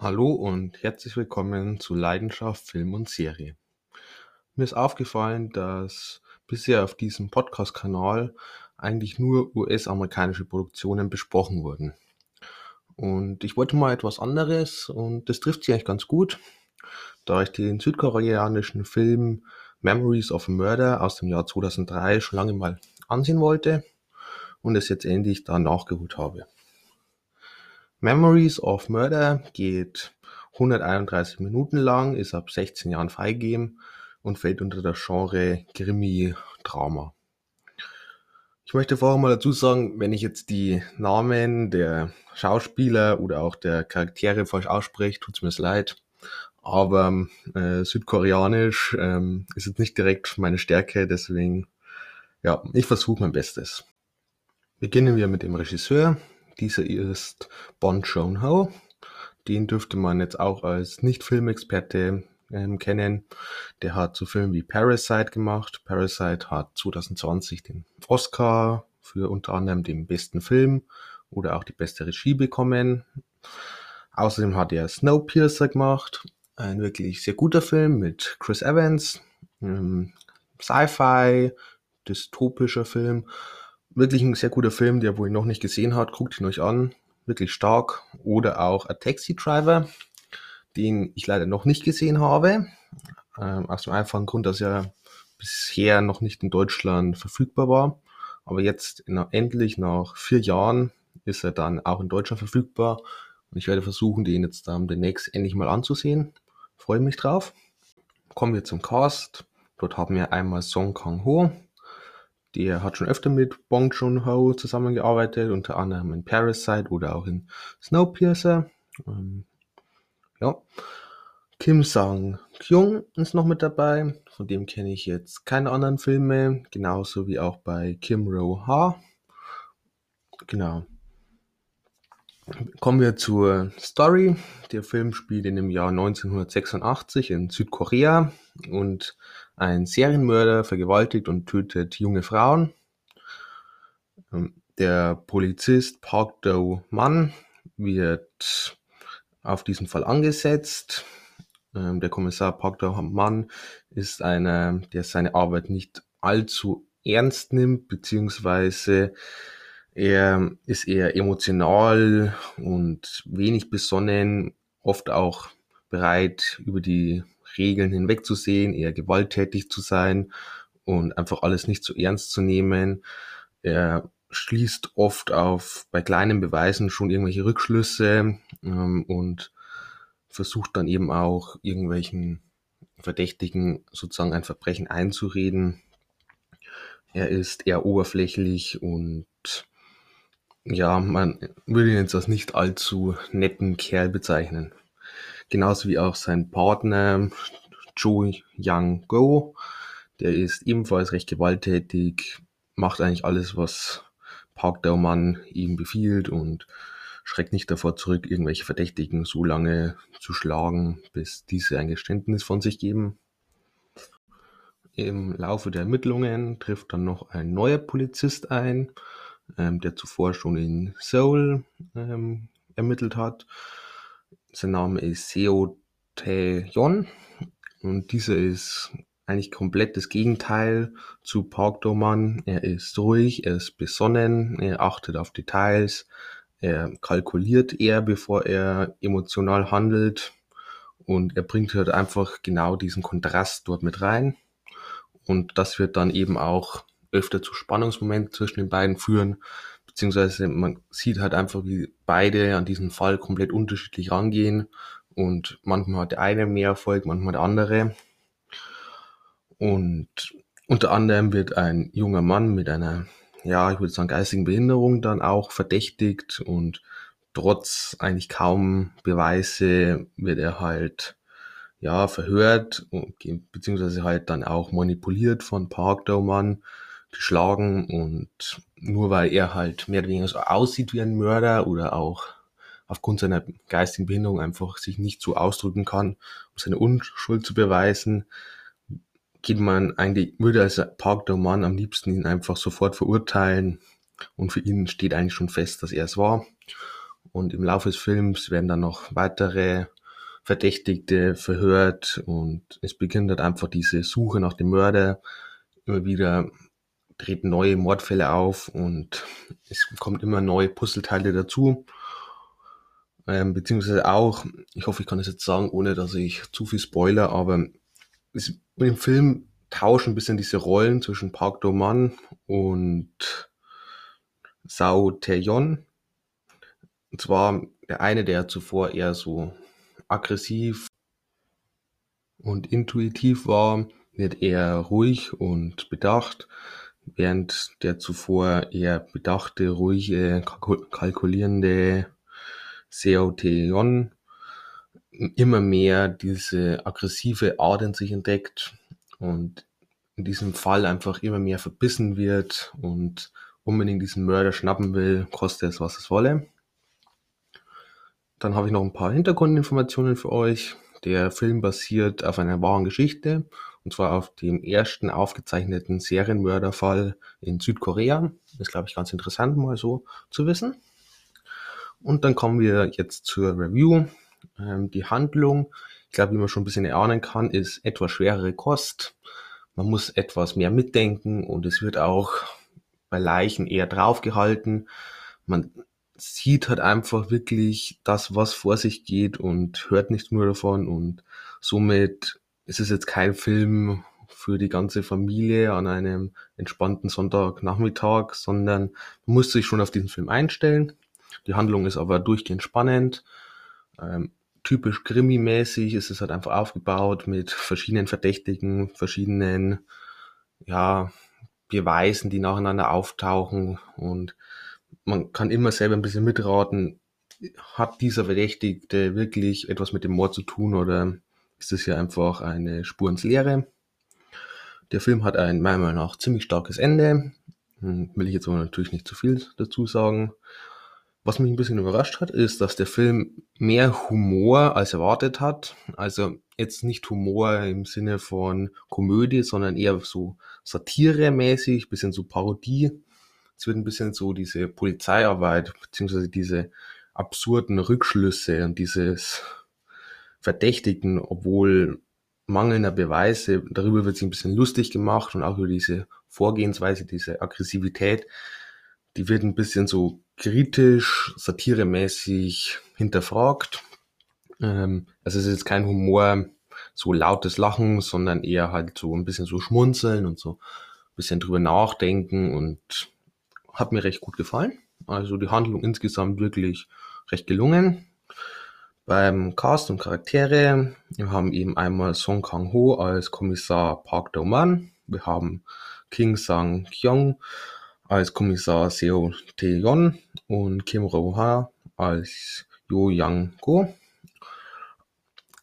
Hallo und herzlich willkommen zu Leidenschaft Film und Serie. Mir ist aufgefallen, dass bisher auf diesem Podcast-Kanal eigentlich nur US-amerikanische Produktionen besprochen wurden. Und ich wollte mal etwas anderes und das trifft sich eigentlich ganz gut, da ich den südkoreanischen Film Memories of a Murder aus dem Jahr 2003 schon lange mal ansehen wollte und es jetzt endlich da nachgeholt habe. Memories of Murder geht 131 Minuten lang, ist ab 16 Jahren freigegeben und fällt unter das Genre Krimi-Drama. Ich möchte vorher mal dazu sagen, wenn ich jetzt die Namen der Schauspieler oder auch der Charaktere falsch ausspreche, tut's mir leid. Aber äh, südkoreanisch ähm, ist jetzt nicht direkt meine Stärke, deswegen ja, ich versuche mein Bestes. Beginnen wir mit dem Regisseur. Dieser ist Bon Joon-ho. Den dürfte man jetzt auch als Nicht-Filmexperte ähm, kennen. Der hat so Filme wie Parasite gemacht. Parasite hat 2020 den Oscar für unter anderem den besten Film oder auch die beste Regie bekommen. Außerdem hat er Snowpiercer gemacht. Ein wirklich sehr guter Film mit Chris Evans. Ähm, Sci-Fi, dystopischer Film wirklich ein sehr guter Film, der wohl noch nicht gesehen hat, guckt ihn euch an. Wirklich stark. Oder auch A Taxi Driver, den ich leider noch nicht gesehen habe. Ähm, aus dem einfachen Grund, dass er bisher noch nicht in Deutschland verfügbar war. Aber jetzt in, endlich nach vier Jahren ist er dann auch in Deutschland verfügbar. Und ich werde versuchen, den jetzt dann demnächst endlich mal anzusehen. Freue mich drauf. Kommen wir zum Cast. Dort haben wir einmal Song Kang-ho, der hat schon öfter mit Bong Joon-ho zusammengearbeitet, unter anderem in Parasite oder auch in Snowpiercer. Ähm, ja. Kim Sang-kyung ist noch mit dabei. Von dem kenne ich jetzt keine anderen Filme. Genauso wie auch bei Kim Ro-ha. Genau. Kommen wir zur Story. Der Film spielt in dem Jahr 1986 in Südkorea und ein Serienmörder vergewaltigt und tötet junge Frauen. Ähm, der Polizist Park Do-man wird auf diesen Fall angesetzt. Ähm, der Kommissar Park Do-man ist einer, der seine Arbeit nicht allzu ernst nimmt, beziehungsweise er ist eher emotional und wenig besonnen, oft auch bereit, über die Regeln hinwegzusehen, eher gewalttätig zu sein und einfach alles nicht so ernst zu nehmen. Er schließt oft auf bei kleinen Beweisen schon irgendwelche Rückschlüsse ähm, und versucht dann eben auch irgendwelchen Verdächtigen sozusagen ein Verbrechen einzureden. Er ist eher oberflächlich und ja, man würde ihn jetzt als nicht allzu netten Kerl bezeichnen. Genauso wie auch sein Partner Cho Yang Go. Der ist ebenfalls recht gewalttätig, macht eigentlich alles, was Park Dauman ihm befiehlt und schreckt nicht davor zurück, irgendwelche Verdächtigen so lange zu schlagen, bis diese ein Geständnis von sich geben. Im Laufe der Ermittlungen trifft dann noch ein neuer Polizist ein, ähm, der zuvor schon in Seoul ähm, ermittelt hat. Sein Name ist Seo Tae-yeon und dieser ist eigentlich komplett das Gegenteil zu Park Do-man. Er ist ruhig, er ist besonnen, er achtet auf Details, er kalkuliert eher, bevor er emotional handelt und er bringt halt einfach genau diesen Kontrast dort mit rein. Und das wird dann eben auch öfter zu Spannungsmomenten zwischen den beiden führen, beziehungsweise man sieht halt einfach, wie beide an diesen Fall komplett unterschiedlich rangehen. Und manchmal hat der eine mehr Erfolg, manchmal der andere. Und unter anderem wird ein junger Mann mit einer, ja, ich würde sagen, geistigen Behinderung dann auch verdächtigt. Und trotz eigentlich kaum Beweise wird er halt ja verhört beziehungsweise halt dann auch manipuliert von Park Daumann geschlagen und nur weil er halt mehr oder weniger so aussieht wie ein Mörder oder auch aufgrund seiner geistigen Behinderung einfach sich nicht so ausdrücken kann, um seine Unschuld zu beweisen, geht man eigentlich, würde als Park der Mann am liebsten ihn einfach sofort verurteilen und für ihn steht eigentlich schon fest, dass er es war. und im Laufe des Films werden dann noch weitere Verdächtigte verhört und es beginnt halt einfach diese Suche nach dem Mörder. Immer wieder treten neue Mordfälle auf und es kommt immer neue Puzzleteile dazu. Ähm, beziehungsweise auch, ich hoffe, ich kann es jetzt sagen, ohne dass ich zu viel spoiler, aber es, im Film tauschen ein bisschen diese Rollen zwischen Park Do-man und Sao Tae-yeon. Und zwar der eine, der zuvor eher so aggressiv und intuitiv war, wird eher ruhig und bedacht, während der zuvor eher bedachte, ruhige, kalkulierende Seo Taeyeon immer mehr diese aggressive Art in sich entdeckt und in diesem Fall einfach immer mehr verbissen wird und unbedingt diesen Mörder schnappen will, koste es, was es wolle. Dann habe ich noch ein paar Hintergrundinformationen für euch. Der Film basiert auf einer wahren Geschichte, und zwar auf dem ersten aufgezeichneten Serienmörderfall in Südkorea. Ist, glaube ich, ganz interessant, mal so zu wissen. Und dann kommen wir jetzt zur Review. Ähm, die Handlung, ich glaube, wie man schon ein bisschen erahnen kann, ist etwas schwerere Kost. Man muss etwas mehr mitdenken und es wird auch bei Leichen eher draufgehalten. Man sieht halt einfach wirklich das, was vor sich geht und hört nicht nur davon und somit ist es jetzt kein Film für die ganze Familie an einem entspannten Sonntagnachmittag, sondern man muss sich schon auf diesen Film einstellen. Die Handlung ist aber durchgehend spannend. Ähm, typisch Krimi-mäßig ist es halt einfach aufgebaut mit verschiedenen Verdächtigen, verschiedenen, ja, Beweisen, die nacheinander auftauchen und man kann immer selber ein bisschen mitraten, hat dieser Verdächtigte wirklich etwas mit dem Mord zu tun oder ist das hier einfach eine Spur ins Leere? Der Film hat ein meiner Meinung nach ziemlich starkes Ende. Hm, will ich jetzt aber natürlich nicht zu viel dazu sagen. Was mich ein bisschen überrascht hat, ist, dass der Film mehr Humor als erwartet hat. Also jetzt nicht Humor im Sinne von Komödie, sondern eher so Satire-mäßig, bisschen so Parodie. Es wird ein bisschen so diese Polizeiarbeit, beziehungsweise diese absurden Rückschlüsse und dieses Verdächtigen, obwohl mangelnder Beweise, darüber wird sich ein bisschen lustig gemacht und auch über diese Vorgehensweise, diese Aggressivität, die wird ein bisschen so kritisch, satiremäßig hinterfragt. Ähm, also es ist jetzt kein Humor, so lautes Lachen, sondern eher halt so ein bisschen so schmunzeln und so ein bisschen drüber nachdenken und hat mir recht gut gefallen. Also die Handlung insgesamt wirklich recht gelungen. Beim Cast und Charaktere, wir haben eben einmal Song Kang-ho als Kommissar Park Do-man, wir haben King Sang-kyung als Kommissar Seo Tae-yeon und Kim Ro-ha als Yo Yang-go.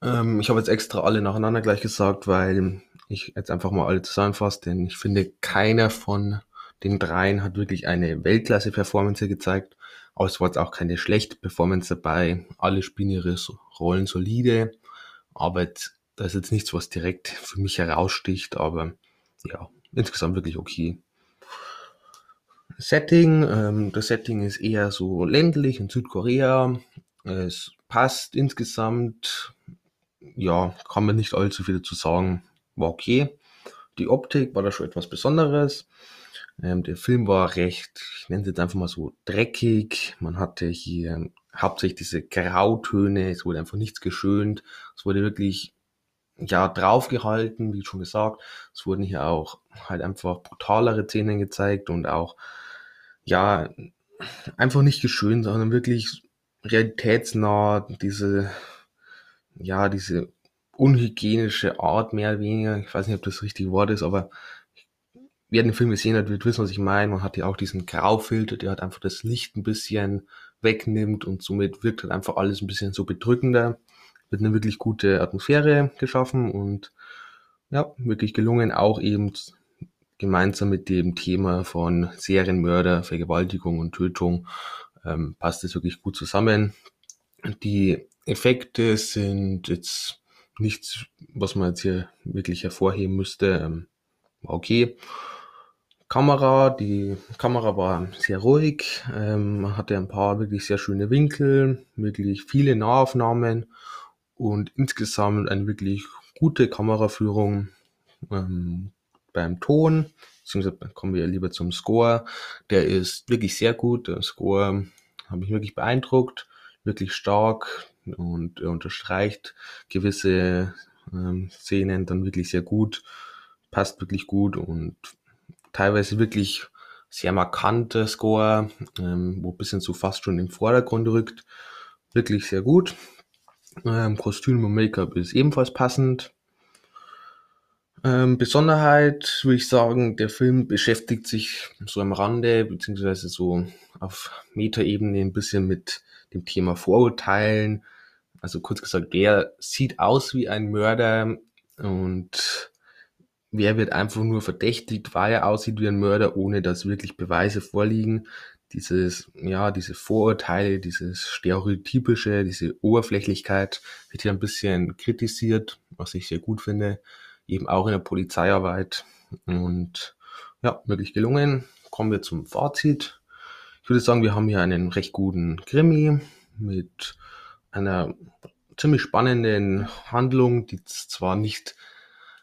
Ähm, ich habe jetzt extra alle nacheinander gleich gesagt, weil ich jetzt einfach mal alle zusammenfasse, denn ich finde, keiner von den dreien hat wirklich eine Weltklasse-Performance gezeigt. Es war jetzt auch keine schlechte Performance dabei. Alle spielen ihre Rollen solide. Aber da ist jetzt nichts, was direkt für mich heraussticht. Aber ja, insgesamt wirklich okay. Setting, ähm, das Setting ist eher so ländlich in Südkorea. Es passt insgesamt. Ja, kann man nicht allzu viel dazu sagen. War okay. Die Optik war da schon etwas Besonderes. Ähm, der Film war recht, ich nenne es jetzt einfach mal so dreckig. Man hatte hier hauptsächlich diese Grautöne, es wurde einfach nichts geschönt. Es wurde wirklich ja draufgehalten, wie schon gesagt. Es wurden hier auch halt einfach brutalere Szenen gezeigt und auch ja einfach nicht geschönt, sondern wirklich realitätsnah diese ja diese unhygienische Art mehr oder weniger. Ich weiß nicht, ob das richtige Wort ist, aber wer den Film gesehen hat, wird wissen, was ich meine. Man hat ja auch diesen Graufilter, der halt einfach das Licht ein bisschen wegnimmt und somit wirkt halt einfach alles ein bisschen so bedrückender. Wird eine wirklich gute Atmosphäre geschaffen und ja, wirklich gelungen, auch eben gemeinsam mit dem Thema von Serienmörder, Vergewaltigung und Tötung ähm, passt es wirklich gut zusammen. Die Effekte sind jetzt nichts, was man jetzt hier wirklich hervorheben müsste. Ähm, okay Kamera, die Kamera war sehr ruhig, ähm, man hatte ein paar wirklich sehr schöne Winkel, wirklich viele Nahaufnahmen und insgesamt eine wirklich gute Kameraführung ähm, beim Ton, beziehungsweise kommen wir lieber zum Score. Der ist wirklich sehr gut. Der Score hat mich wirklich beeindruckt, wirklich stark und er unterstreicht gewisse ähm, Szenen dann wirklich sehr gut, passt wirklich gut und teilweise wirklich sehr markanter Score, ähm, wo ein bisschen so fast schon im Vordergrund rückt. Wirklich sehr gut. Ähm, Kostüm und Make-up ist ebenfalls passend. Ähm, Besonderheit würde ich sagen, der Film beschäftigt sich so am Rande, beziehungsweise so auf Metaebene ein bisschen mit dem Thema Vorurteilen. Also kurz gesagt, wer sieht aus wie ein Mörder und wer wird einfach nur verdächtigt, weil er aussieht wie ein Mörder, ohne dass wirklich Beweise vorliegen. Dieses, ja, diese Vorurteile, dieses Stereotypische, diese Oberflächlichkeit wird hier ein bisschen kritisiert, was ich sehr gut finde. Eben auch in der Polizeiarbeit. Und ja, wirklich gelungen. Kommen wir zum Fazit. Ich würde sagen, wir haben hier einen recht guten Krimi mit einer ziemlich spannenden Handlung, die zwar nicht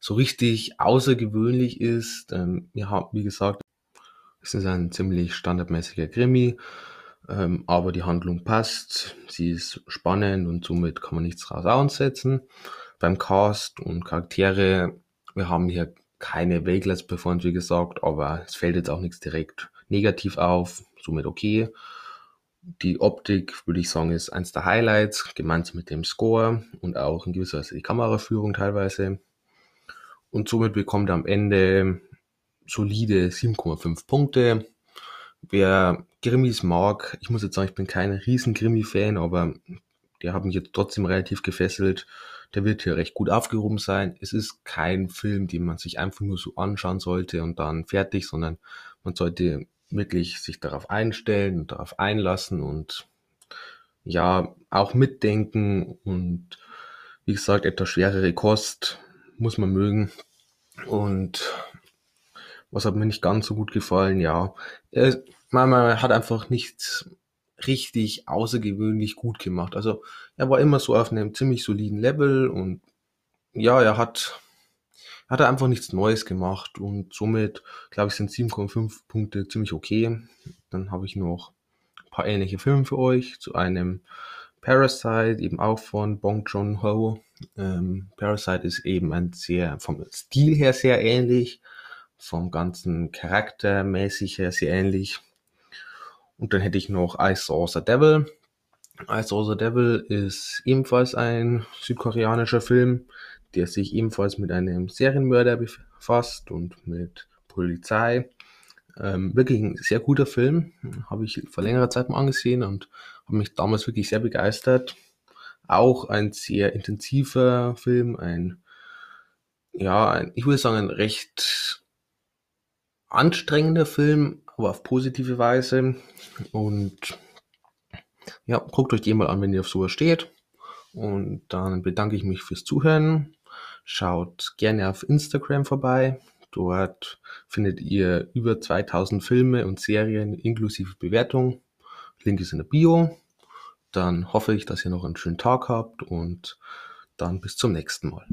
so richtig außergewöhnlich ist. Ähm, haben, wie gesagt, es ist ein ziemlich standardmäßiger Krimi, ähm, aber die Handlung passt, sie ist spannend und somit kann man nichts raus aussetzen. Beim Cast und Charaktere, wir haben hier keine Weltklasse-Performance, wie gesagt, aber es fällt jetzt auch nichts direkt negativ auf, somit okay. Die Optik, würde ich sagen, ist eins der Highlights, gemeinsam mit dem Score und auch in gewisser Weise die Kameraführung teilweise. Und somit bekommt er am Ende solide 7,5 Punkte. Wer Grimmis mag, ich muss jetzt sagen, ich bin kein riesen Grimmi-Fan, aber der hat mich jetzt trotzdem relativ gefesselt. Der wird hier recht gut aufgehoben sein. Es ist kein Film, den man sich einfach nur so anschauen sollte und dann fertig, sondern man sollte wirklich sich darauf einstellen und darauf einlassen und ja, auch mitdenken und wie gesagt, etwas schwerere Kost muss man mögen. Und was hat mir nicht ganz so gut gefallen, ja, er, man, man hat einfach nichts richtig außergewöhnlich gut gemacht. Also er war immer so auf einem ziemlich soliden Level und ja, er hat, hat einfach nichts Neues gemacht und somit, glaube ich, sind 7,5 Punkte ziemlich okay. Dann habe ich noch ein paar ähnliche Filme für euch. Zu einem Parasite, eben auch von Bong Joon-ho. Ähm, Parasite ist eben ein sehr, vom Stil her sehr ähnlich, vom ganzen Charakter mäßig her sehr ähnlich. Und dann hätte ich noch I Saw the Devil. I Saw the Devil ist ebenfalls ein südkoreanischer Film, der sich ebenfalls mit einem Serienmörder befasst und mit Polizei. Ähm, wirklich ein sehr guter Film, habe ich vor längerer Zeit mal angesehen und habe mich damals wirklich sehr begeistert. Auch ein sehr intensiver Film, ein, ja, ein, ich würde sagen, ein recht anstrengender Film, aber auf positive Weise. Und ja, guckt euch den mal an, wenn ihr auf sowas steht. Und dann bedanke ich mich fürs Zuhören. Schaut gerne auf Instagram vorbei. Dort findet ihr über 2000 Filme und Serien inklusive Bewertung. Link ist in der Bio. Dann hoffe ich, dass ihr noch einen schönen Tag habt und dann bis zum nächsten Mal.